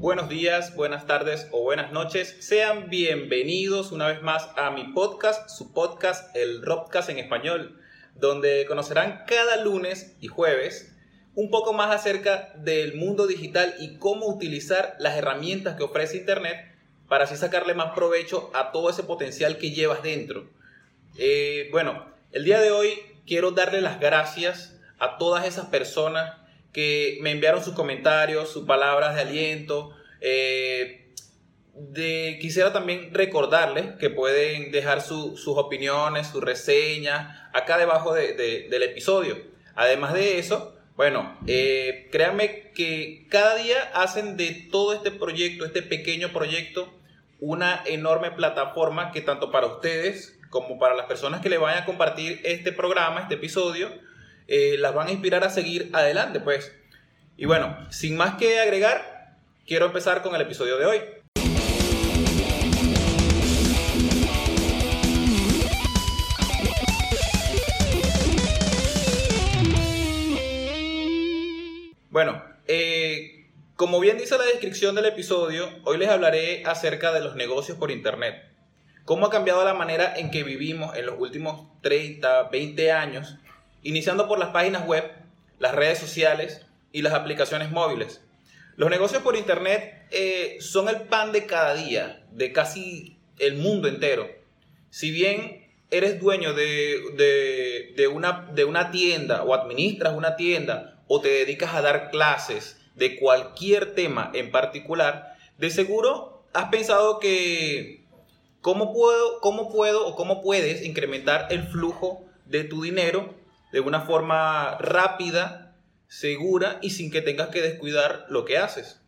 Buenos días, buenas tardes o buenas noches. Sean bienvenidos una vez más a mi podcast, su podcast, el Robcast en español, donde conocerán cada lunes y jueves un poco más acerca del mundo digital y cómo utilizar las herramientas que ofrece Internet para así sacarle más provecho a todo ese potencial que llevas dentro. Eh, bueno, el día de hoy quiero darle las gracias a todas esas personas que me enviaron sus comentarios, sus palabras de aliento. Eh, quisiera también recordarles que pueden dejar sus opiniones, sus reseñas acá debajo del episodio. Además de eso, bueno, eh, créanme que cada día hacen de todo este proyecto, este pequeño proyecto, una enorme plataforma que tanto para ustedes como para las personas que le vayan a compartir este programa, este episodio, eh, las van a inspirar a seguir adelante, pues. Y bueno, sin más que agregar, quiero empezar con el episodio de hoy. Bueno, eh, como bien dice la descripción del episodio, hoy les hablaré acerca de los negocios por Internet. Cómo ha cambiado la manera en que vivimos en los últimos 30, 20 años iniciando por las páginas web, las redes sociales y las aplicaciones móviles. Los negocios por Internet eh, son el pan de cada día, de casi el mundo entero. Si bien eres dueño de, de, una, de una tienda o administras una tienda o te dedicas a dar clases de cualquier tema en particular, de seguro has pensado que cómo puedo, cómo puedo o cómo puedes incrementar el flujo de tu dinero de una forma rápida, segura y sin que tengas que descuidar lo que haces.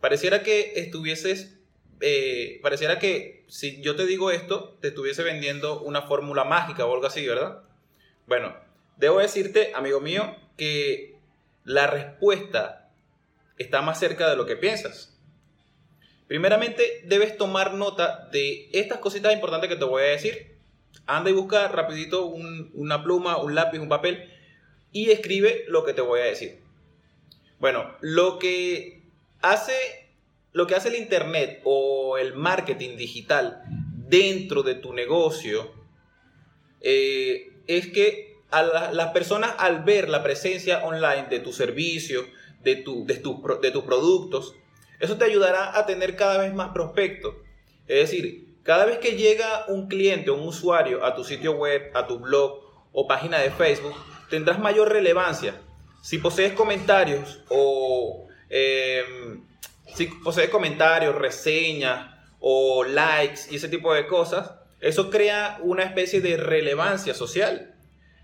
Pareciera que estuvieses, eh, pareciera que si yo te digo esto, te estuviese vendiendo una fórmula mágica o algo así, ¿verdad? Bueno, debo decirte, amigo mío, que la respuesta está más cerca de lo que piensas. Primeramente, debes tomar nota de estas cositas importantes que te voy a decir Anda y busca rapidito una pluma, un lápiz, un papel y escribe lo que te voy a decir. Bueno, lo que hace, lo que hace el Internet o el marketing digital dentro de tu negocio eh, es que a las personas al ver la presencia online de tu servicio, de, tu, de, de tus productos, eso te ayudará a tener cada vez más prospectos. Es decir, cada vez que llega un cliente o un usuario a tu sitio web, a tu blog o página de Facebook, tendrás mayor relevancia. Si posees comentarios o em, si posees comentarios, reseñas o likes y ese tipo de cosas, eso crea una especie de relevancia social.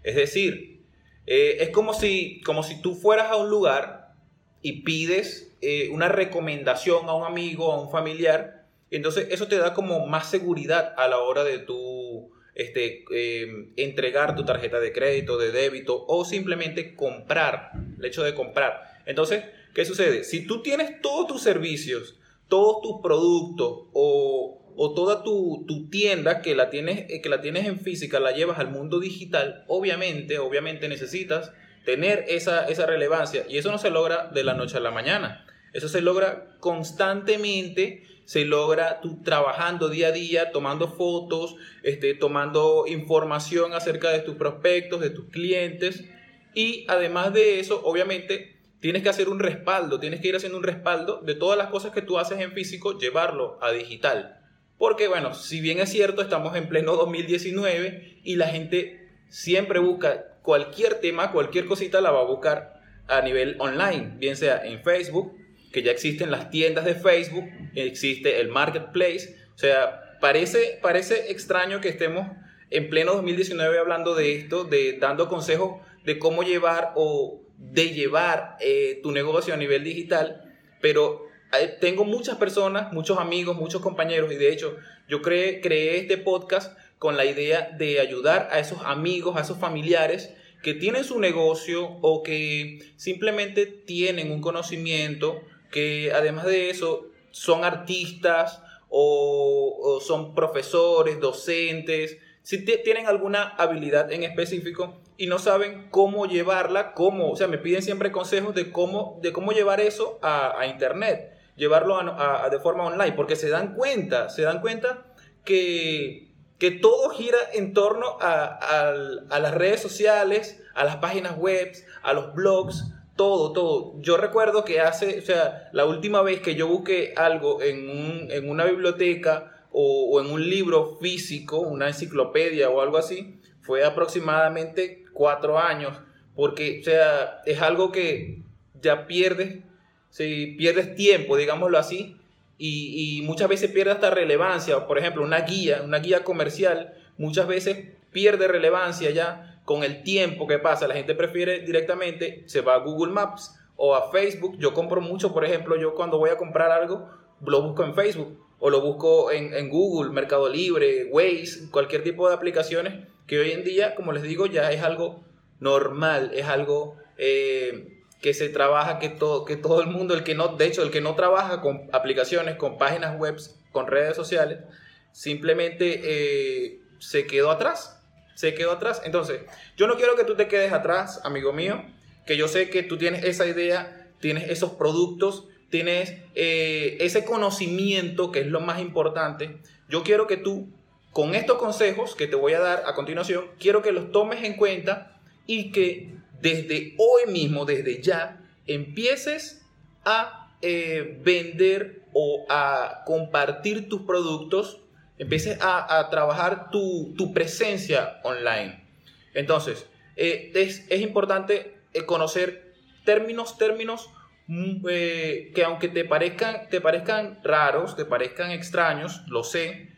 Es decir, eh, es como si, como si tú fueras a un lugar y pides eh, una recomendación a un amigo, a un familiar, entonces eso te da como más seguridad a la hora de tú este, em, entregar tu tarjeta de crédito, de débito o simplemente comprar, el hecho de comprar. Entonces, ¿qué sucede? Si tú tienes todos tus servicios, todos tus productos o, toda tu, tienda que la, tienes, eh, que la tienes en física, la llevas al mundo digital, obviamente, obviamente necesitas tener esa, esa relevancia y eso no se logra de la noche a la mañana. Eso se logra constantemente se logra tú trabajando día a día, tomando fotos, este, tomando información acerca de tus prospectos, de tus clientes. Y además de eso, obviamente, tienes que hacer un respaldo, tienes que ir haciendo un respaldo de todas las cosas que tú haces en físico, llevarlo a digital. Porque bueno, si bien es cierto, estamos en pleno 2019 y la gente siempre busca cualquier tema, cualquier cosita la va a buscar a nivel online, bien sea en Facebook, que ya existen las tiendas de Facebook, existe el marketplace, o sea, parece, parece extraño que estemos en pleno 2019 hablando de esto, de dando consejos de cómo llevar o de llevar eh, tu negocio a nivel digital, pero eh, tengo muchas personas, muchos amigos, muchos compañeros y de hecho yo creé, creé este podcast con la idea de ayudar a esos amigos, a esos familiares que tienen su negocio o que simplemente tienen un conocimiento que además de eso son artistas o, son profesores, docentes, si tienen alguna habilidad en específico y no saben cómo llevarla, cómo, o sea, me piden siempre consejos de cómo, de cómo llevar eso a, Internet, llevarlo a, de forma online, porque se dan cuenta, se dan cuenta que, que todo gira en torno a, a las redes sociales, a las páginas web, a los blogs, todo, todo. Yo recuerdo que hace, o sea, la última vez que yo busqué algo en, un, en una biblioteca o, en un libro físico, una enciclopedia o algo así, fue aproximadamente cuatro años, porque, o sea, es algo que ya pierdes, si pierdes tiempo, digámoslo así, y, y muchas veces pierde hasta relevancia. Por ejemplo, una guía, una guía comercial, muchas veces pierde relevancia ya con el tiempo que pasa, la gente prefiere directamente, se va a Google Maps o a Facebook. Yo compro mucho, por ejemplo, yo cuando voy a comprar algo, lo busco en Facebook o lo busco en, Google, Mercado Libre, Waze, cualquier tipo de aplicaciones que hoy en día, como les digo, ya es algo normal, es algo eh, que se trabaja, que todo, que todo el mundo, el que no, de hecho, el que no trabaja con aplicaciones, con páginas web, con redes sociales, simplemente eh, se quedó atrás se quedó atrás. Entonces, yo no quiero que tú te quedes atrás, amigo mío, que yo sé que tú tienes esa idea, tienes esos productos, tienes eh, ese conocimiento que es lo más importante. Yo quiero que tú, con estos consejos que te voy a dar a continuación, quiero que los tomes en cuenta y que desde hoy mismo, desde ya, empieces a eh, vender o a compartir tus productos empieces a, trabajar tu, presencia online. Entonces, eh, es, importante eh, conocer términos, términos mm, eh, que aunque te parezcan, te parezcan raros, te parezcan extraños, lo sé,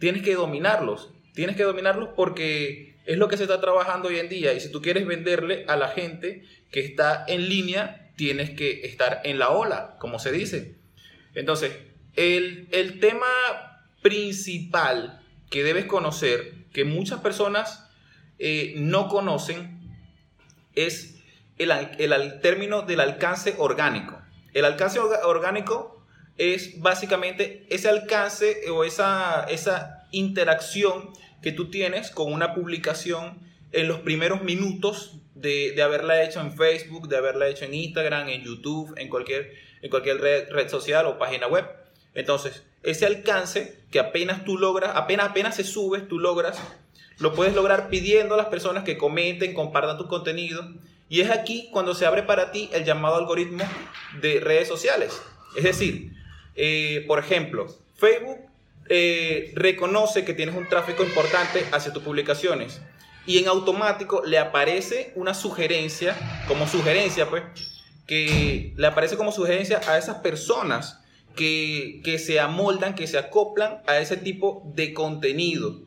tienes que dominarlos. Tienes que dominarlos porque es lo que se está trabajando hoy en día. Y si tú quieres venderle a la gente que está en línea, tienes que estar en la ola, como se dice. Entonces, el, el tema principal que debes conocer, que muchas personas eh, no conocen, es el, el, término del alcance orgánico. El alcance orgánico es básicamente ese alcance o esa, esa interacción que tú tienes con una publicación en los primeros minutos de, de, haberla hecho en Facebook, de haberla hecho en Instagram, en YouTube, en cualquier, en cualquier red, red social o página web. Entonces, ese alcance que apenas tú logras, apenas, apenas se subes, tú logras, lo puedes lograr pidiendo a las personas que comenten, compartan tu contenido. Y es aquí cuando se abre para ti el llamado algoritmo de redes sociales. Es decir, eh, por ejemplo, Facebook eh, reconoce que tienes un tráfico importante hacia tus publicaciones y en automático le aparece una sugerencia, como sugerencia, pues, que le aparece como sugerencia a esas personas que, se amoldan, que se acoplan a ese tipo de contenido.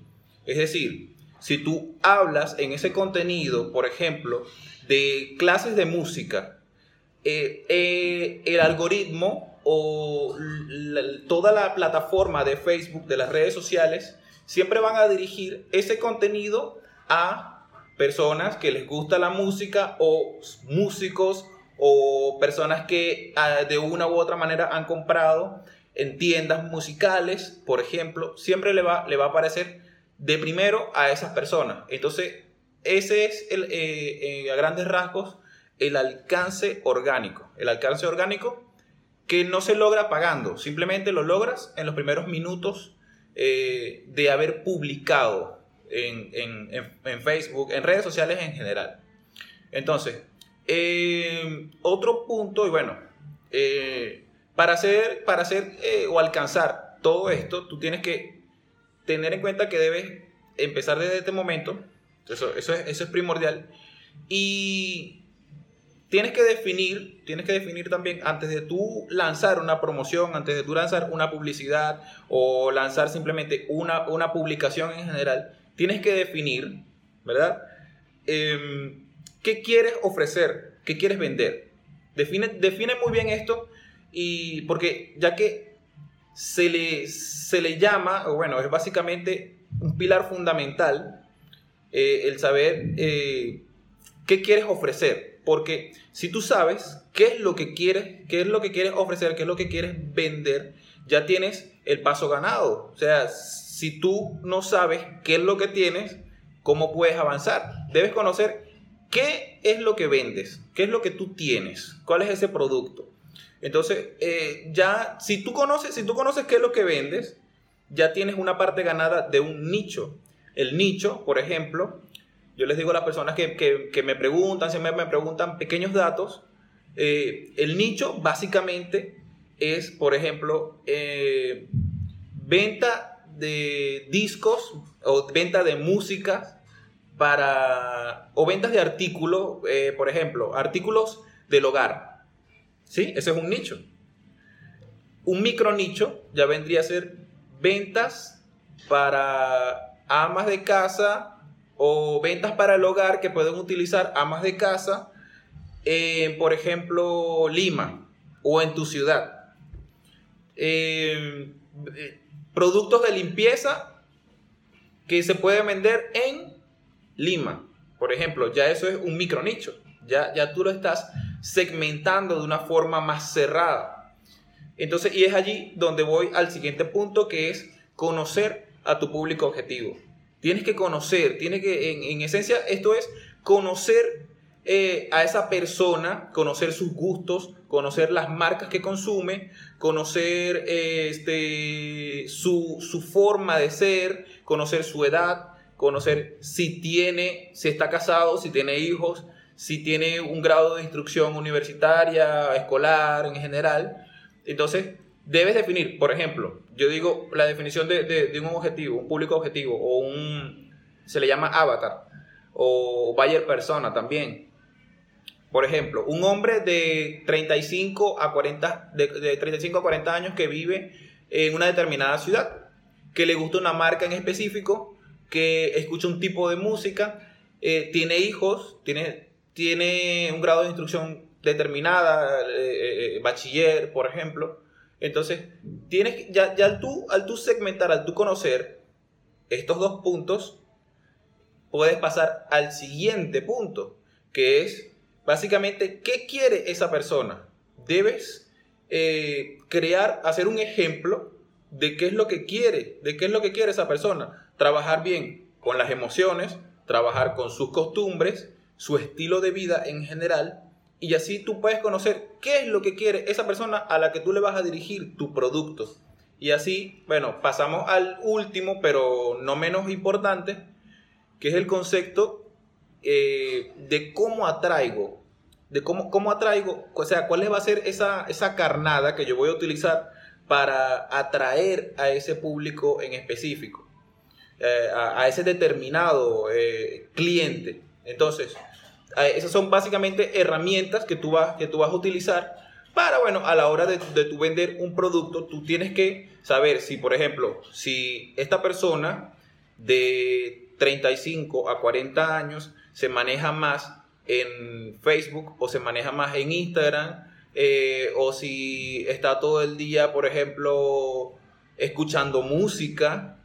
Es decir, si tú hablas en ese contenido, por ejemplo, de clases de música, eh, eh, el algoritmo o toda la plataforma de Facebook, de las redes sociales, siempre van a dirigir ese contenido a personas que les gusta la música o músicos o personas que ah, de una u otra manera han comprado en tiendas musicales, por ejemplo, siempre le va, le va a aparecer de primero a esas personas. Entonces, ese es el, eh, eh, a grandes rasgos el alcance orgánico. El alcance orgánico que no se logra pagando, simplemente lo logras en los primeros minutos eh, de haber publicado en, en Facebook, en redes sociales en general. Entonces, eh, otro punto, y bueno, eh, para hacer, para hacer eh, o alcanzar todo esto, tú tienes que tener en cuenta que debes empezar desde este momento, eso, eso, es, eso es primordial, y tienes que definir, tienes que definir también antes de tú lanzar una promoción, antes de tú lanzar una publicidad o lanzar simplemente una, una publicación en general, tienes que definir, ¿verdad? Em, ¿Qué quieres ofrecer? ¿Qué quieres vender? Define, define muy bien esto y porque ya que se le, se le llama, o bueno, es básicamente un pilar fundamental eh, el saber eh, qué quieres ofrecer. Porque si tú sabes qué es lo que quieres, qué es lo que quieres ofrecer, qué es lo que quieres vender, ya tienes el paso ganado. O sea, si tú no sabes qué es lo que tienes, ¿cómo puedes avanzar? Debes conocer ¿Qué es lo que vendes? ¿Qué es lo que tú tienes? ¿Cuál es ese producto? Entonces, eh, ya, si tú, conoces, si tú conoces qué es lo que vendes, ya tienes una parte ganada de un nicho. El nicho, por ejemplo, yo les digo a las personas que, me preguntan, siempre me preguntan pequeños datos, eh, el nicho básicamente es, por ejemplo, eh, venta de discos o venta de música para, o ventas de artículos, eh, por ejemplo, artículos del hogar. ¿Sí? Ese es un nicho. Un micro nicho ya vendría a ser ventas para amas de casa o ventas para el hogar que pueden utilizar amas de casa por ejemplo, Lima o en tu ciudad. Eh, productos de limpieza que se pueden vender en Lima. Por ejemplo, ya eso es un micro nicho. Ya, ya tú lo estás segmentando de una forma más cerrada. Entonces, y es allí donde voy al siguiente punto, que es conocer a tu público objetivo. Tienes que conocer, tiene que, en, esencia, esto es conocer eh, a esa persona, conocer sus gustos, conocer las marcas que consume, conocer este, su, su forma de ser, conocer su edad, conocer si tiene, si está casado, si tiene hijos, si tiene un grado de instrucción universitaria, escolar en general. Entonces, debes definir, por ejemplo, yo digo la definición de, un objetivo, un público objetivo, o un, se le llama avatar, o buyer persona también. Por ejemplo, un hombre de 35 a 40, de, de 35 a 40 años que vive en una determinada ciudad, que le gusta una marca en específico, que escucha un tipo de música, eh, tiene hijos, tiene, tiene un grado de instrucción determinada, eh, eh, bachiller, por ejemplo. Entonces, tienes, ya, ya al, tú, al tú segmentar, al tú conocer estos dos puntos, puedes pasar al siguiente punto, que es básicamente qué quiere esa persona. Debes crear, hacer un ejemplo de qué es lo que quiere, de qué es lo que quiere esa persona trabajar bien con las emociones, trabajar con sus costumbres, su estilo de vida en general, y así tú puedes conocer qué es lo que quiere esa persona a la que tú le vas a dirigir tu producto. Y así, bueno, pasamos al último, pero no menos importante, que es el concepto eh, de cómo atraigo, de cómo, cómo atraigo, o sea, cuál va a ser esa, esa carnada que yo voy a utilizar para atraer a ese público en específico. Eh, a, ese determinado eh, cliente. Entonces, esas son básicamente herramientas que tú, vas, que tú vas a utilizar para, bueno, a la hora de, de tu vender un producto, tú tienes que saber si, por ejemplo, si esta persona de 35 a 40 años se maneja más en Facebook o se maneja más en Instagram, eh, o si está todo el día, por ejemplo, escuchando música,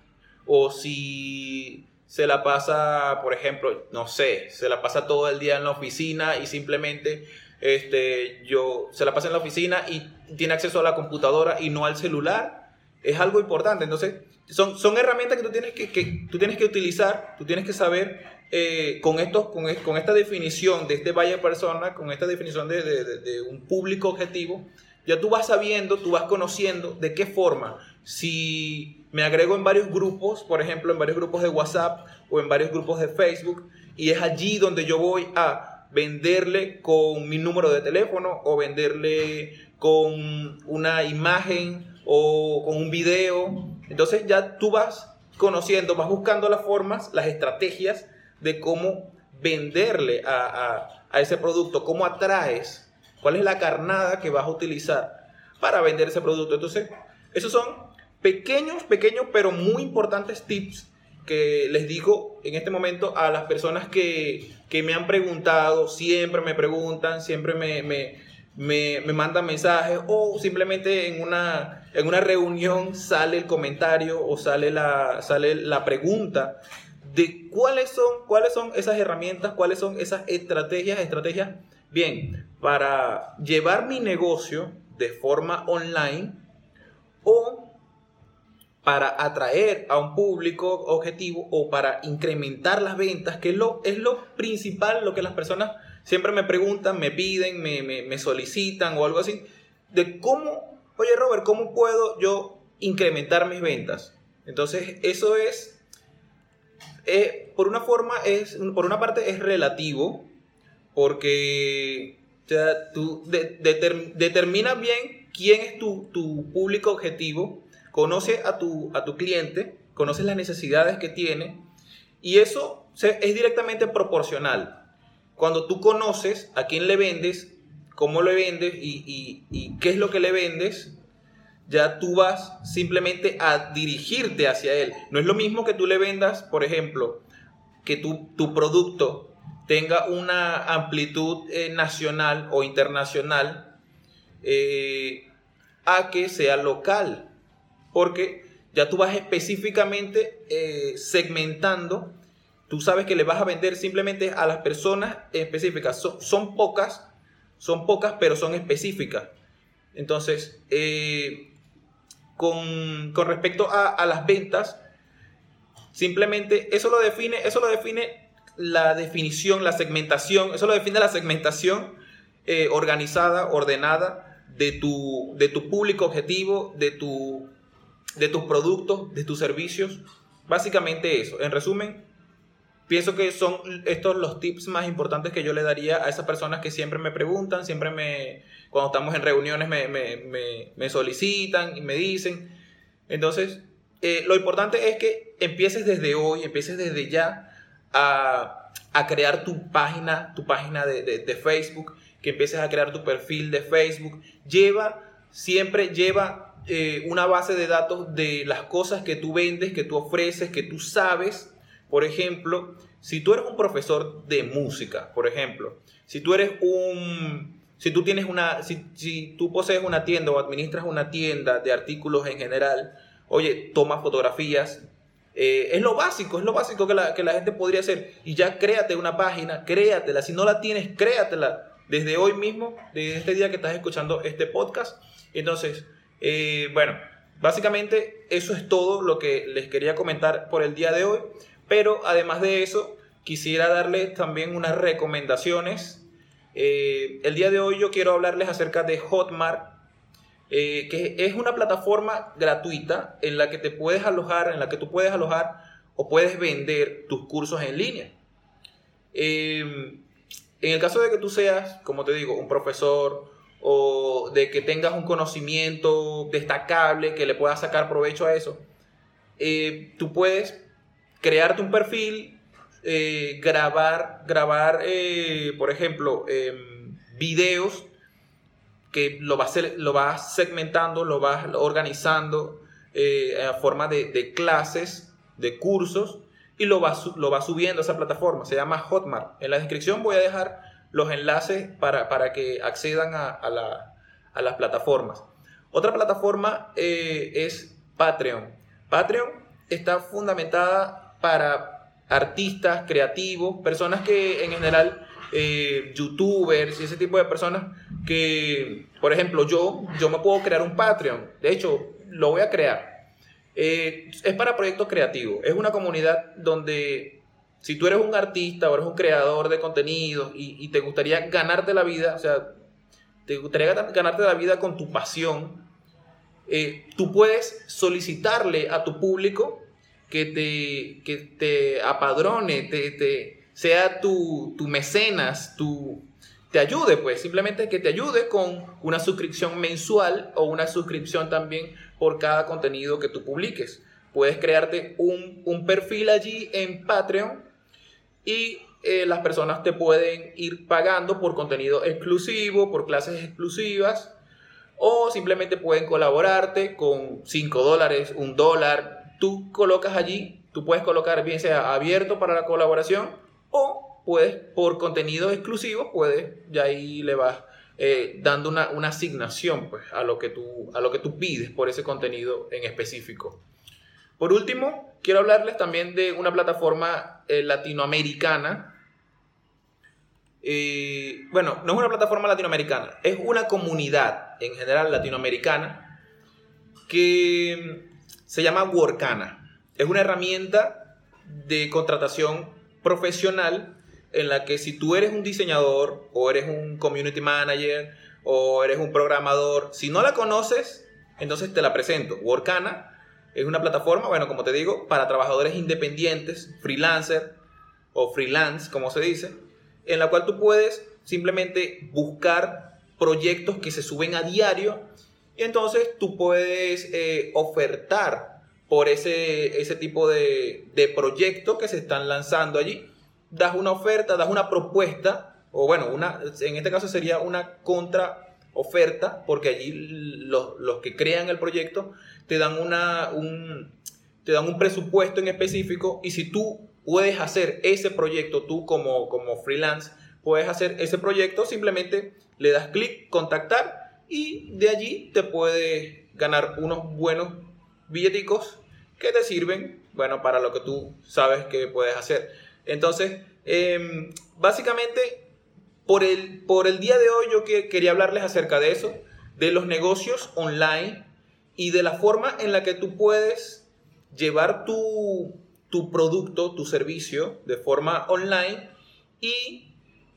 o si se la pasa, por ejemplo, no sé, se la pasa todo el día en la oficina y simplemente este, yo se la pasa en la oficina y tiene acceso a la computadora y no al celular, es algo importante. Entonces, son, son herramientas que tú tienes que, que tú tienes que utilizar, tú tienes que saber eh, con, estos, con, con, esta definición de este valle persona, con esta definición de, de, de un público objetivo, ya tú vas sabiendo, tú vas conociendo de qué forma si me agrego en varios grupos, por ejemplo, en varios grupos de WhatsApp o en varios grupos de Facebook, y es allí donde yo voy a venderle con mi número de teléfono o venderle con una imagen o con un video. Entonces ya tú vas conociendo, vas buscando las formas, las estrategias de cómo venderle a, a ese producto, cómo atraes, cuál es la carnada que vas a utilizar para vender ese producto. Entonces, esos son pequeños, pequeños, pero muy importantes tips que les digo en este momento a las personas que, me han preguntado, siempre me preguntan, siempre me, me, mandan mensajes o simplemente en una, en una reunión sale el comentario o sale la, sale la pregunta de cuáles son, cuáles son esas herramientas, cuáles son esas estrategias, estrategias, bien, para llevar mi negocio de forma online o para atraer a un público objetivo o para incrementar las ventas, que es lo, es lo principal, lo que las personas siempre me preguntan, me piden, me, me, solicitan o algo así. de cómo, oye Robert, ¿cómo puedo yo incrementar mis ventas? Entonces, eso es, por una forma, es, por una parte es relativo, porque tú determinas bien quién es tu, público objetivo, conoce a tu, a tu cliente, conoces las necesidades que tiene, y eso es directamente proporcional. Cuando tú conoces a quién le vendes, cómo le vendes y, y qué es lo que le vendes, ya tú vas simplemente a dirigirte hacia él. No es lo mismo que tú le vendas, por ejemplo, que tu, tu producto tenga una amplitud eh, nacional o internacional eh, a que sea local. Porque ya tú vas específicamente eh, segmentando, tú sabes que le vas a vender simplemente a las personas específicas. Son, son pocas, son pocas, pero son específicas. Entonces, con, respecto a, las ventas, simplemente eso lo define, eso lo define la definición, la segmentación, eso lo define la segmentación eh, organizada, ordenada de tu, de tu público objetivo, de, tu, de tus productos, de tus servicios. Básicamente eso. En resumen, pienso que son estos los tips más importantes que yo le daría a esas personas que siempre me preguntan, siempre me, cuando estamos en reuniones me, solicitan y me dicen. Entonces, eh, lo importante es que empieces desde hoy, empieces desde ya a, crear tu página, tu página de, Facebook, que empieces a crear tu perfil de Facebook. Lleva, siempre lleva eh, una base de datos de las cosas que tú vendes, que tú ofreces, que tú sabes por ejemplo, si tú eres un profesor de música, por ejemplo, si tú eres un, si tú tienes una, si, tú posees una tienda o administras una tienda de artículos en general, oye, toma fotografías, eh, es lo básico, es lo básico que la, que la, gente podría hacer. Y ya créate una página, créatela. Si no la tienes, créatela desde hoy mismo, desde este día que estás escuchando este podcast. Entonces, eh, bueno, básicamente eso es todo lo que les quería comentar por el día de hoy. Pero además de eso, quisiera darles también unas recomendaciones. Eh, el día de hoy yo quiero hablarles acerca de Hotmart, eh, que es una plataforma gratuita en la que te puedes alojar, en la que tú puedes alojar o puedes vender tus cursos en línea. Em, en el caso de que tú seas, como te digo, un profesor o de que tengas un conocimiento destacable, que le puedas sacar provecho a eso, eh, tú puedes crearte un perfil, eh, grabar, grabar eh, por ejemplo, em, videos que lo vas, lo vas segmentando, lo vas organizando eh, a forma de, clases, de cursos, y lo vas, lo vas subiendo a esa plataforma. Se llama Hotmart. En la descripción voy a dejar los enlaces para, que accedan a, a, las plataformas. Otra plataforma es Patreon. Patreon está fundamentada para artistas, creativos, personas que en general, eh, youtubers y ese tipo de personas que, por ejemplo, yo, yo me puedo crear un Patreon. De hecho, lo voy a crear. Eh, es para proyectos creativos. Es una comunidad donde si tú eres un artista o eres un creador de contenido y, te gustaría ganarte la vida, o sea, te gustaría ganarte la vida con tu pasión, eh, tú puedes solicitarle a tu público que te, que te apadrone, te, te sea tu, tu, mecenas, tu, te ayude, pues simplemente que te ayude con una suscripción mensual o una suscripción también por cada contenido que tú publiques. Puedes crearte un, un perfil allí en Patreon y eh, las personas te pueden ir pagando por contenido exclusivo, por clases exclusivas, o simplemente pueden colaborarte con 5 dólares, un dólar, tú colocas allí, tú puedes colocar bien sea abierto para la colaboración o puedes, por contenido exclusivo, puedes, ya ahí le vas eh, dando una, asignación pues, a, lo que tú, a lo que tú pides por ese contenido en específico. Por último, quiero hablarles también de una plataforma eh, latinoamericana. Eh, bueno, no es una plataforma latinoamericana, es una comunidad en general latinoamericana que se llama Workana. Es una herramienta de contratación profesional en la que si tú eres un diseñador o eres un community manager o eres un programador. Si no la conoces, entonces te la presento. Workana es una plataforma, bueno, como te digo, para trabajadores independientes, freelancer o freelance, como se dice, en la cual tú puedes simplemente buscar proyectos que se suben a diario y entonces tú puedes eh, ofertar por ese, ese tipo de, de que se están lanzando allí. Das una oferta, das una propuesta, o bueno, una, en este caso sería una contra oferta, porque allí los, los que crean el proyecto te dan, una, un, te dan un presupuesto en específico y si tú puedes hacer ese proyecto, tú como, como freelance, puedes hacer ese proyecto, simplemente le das clic, contactar y de allí te puedes ganar unos buenos billeticos que te sirven, bueno, para lo que tú sabes que puedes hacer. Entonces, em, básicamente, por el, por el día de hoy yo que, quería hablarles acerca de eso, de los negocios online y de la forma en la que tú puedes llevar tu, tu producto, tu servicio de forma online y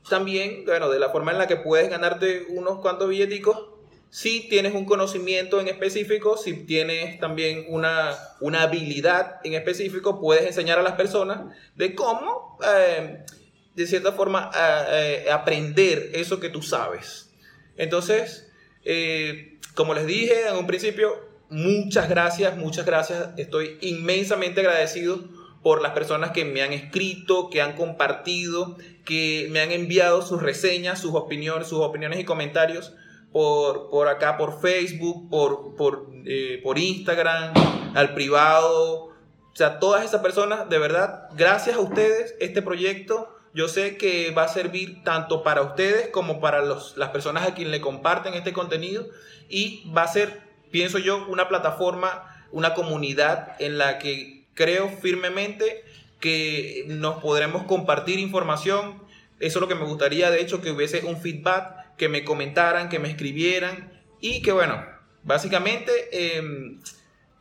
también, bueno, de la forma en la que puedes ganarte unos cuantos billeticos si tienes un conocimiento en específico, si tienes también una, una habilidad en específico, puedes enseñar a las personas de cómo, eh, de cierta forma, eh, aprender eso que tú sabes. Entonces, eh, como les dije en un principio, muchas gracias, muchas gracias. Estoy inmensamente agradecido por las personas que me han escrito, que han compartido, que me han enviado sus reseñas, sus opiniones, sus opiniones y comentarios por, por acá, por Facebook, por, por, eh, por Instagram, al privado. O sea, todas esas personas, de verdad, gracias a ustedes, este proyecto yo sé que va a servir tanto para ustedes como para los, las personas a quien le comparten este contenido y va a ser pienso yo, una plataforma, una comunidad en la que creo firmemente que nos podremos compartir información. Eso es lo que me gustaría, de hecho, que hubiese un feedback, que me comentaran, que me escribieran y que, bueno, básicamente em,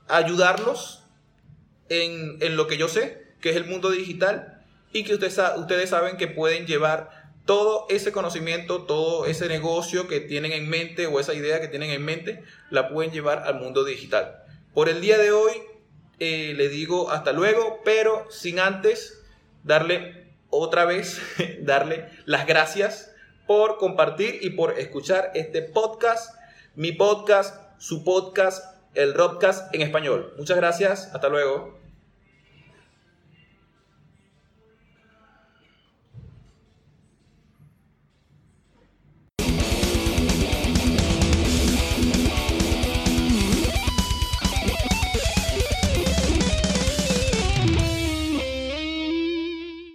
ayudarlos en, en, lo que yo sé, que es el mundo digital y que ustedes, ustedes saben que pueden llevar todo ese conocimiento, todo ese negocio que tienen en mente o esa idea que tienen en mente, la pueden llevar al mundo digital. Por el día de hoy, eh, le digo hasta luego, pero sin antes darle otra vez, darle las gracias por compartir y por escuchar este podcast, mi podcast, su podcast, el Robcast en español. Muchas gracias, hasta luego.